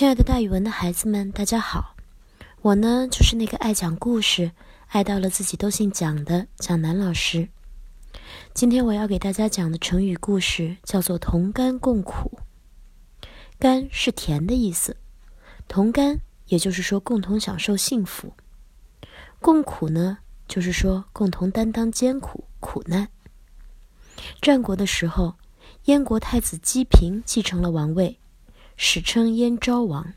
亲爱的，大语文的孩子们，大家好！我呢，就是那个爱讲故事、爱到了自己都姓蒋的蒋楠老师。今天我要给大家讲的成语故事叫做“同甘共苦”。甘是甜的意思，同甘也就是说共同享受幸福，共苦呢，就是说共同担当艰苦苦难。战国的时候，燕国太子姬平继承了王位。史称燕昭王，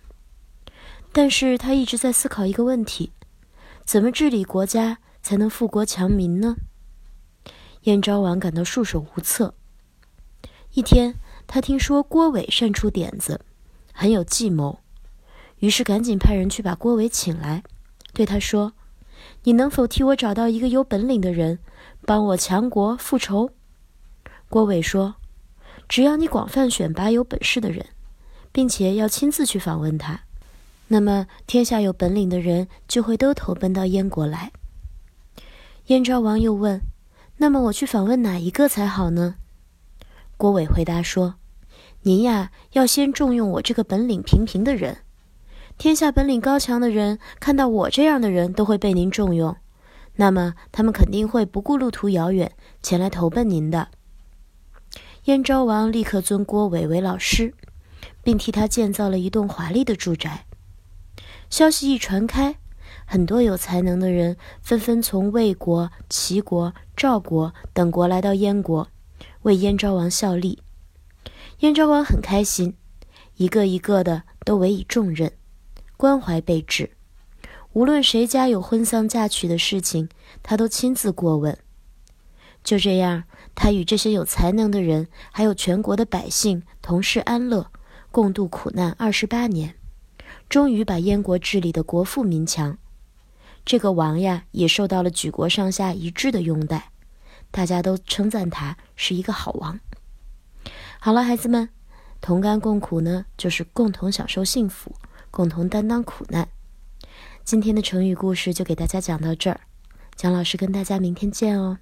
但是他一直在思考一个问题：怎么治理国家才能富国强民呢？燕昭王感到束手无策。一天，他听说郭伟善出点子，很有计谋，于是赶紧派人去把郭伟请来，对他说：“你能否替我找到一个有本领的人，帮我强国复仇？”郭伟说：“只要你广泛选拔有本事的人。”并且要亲自去访问他，那么天下有本领的人就会都投奔到燕国来。燕昭王又问：“那么我去访问哪一个才好呢？”郭伟回答说：“您呀，要先重用我这个本领平平的人。天下本领高强的人看到我这样的人都会被您重用，那么他们肯定会不顾路途遥远前来投奔您的。”燕昭王立刻尊郭伟为老师。并替他建造了一栋华丽的住宅。消息一传开，很多有才能的人纷纷从魏国、齐国、赵国等国来到燕国，为燕昭王效力。燕昭王很开心，一个一个的都委以重任，关怀备至。无论谁家有婚丧嫁娶的事情，他都亲自过问。就这样，他与这些有才能的人，还有全国的百姓同事安乐。共度苦难二十八年，终于把燕国治理的国富民强。这个王呀，也受到了举国上下一致的拥戴，大家都称赞他是一个好王。好了，孩子们，同甘共苦呢，就是共同享受幸福，共同担当苦难。今天的成语故事就给大家讲到这儿，蒋老师跟大家明天见哦。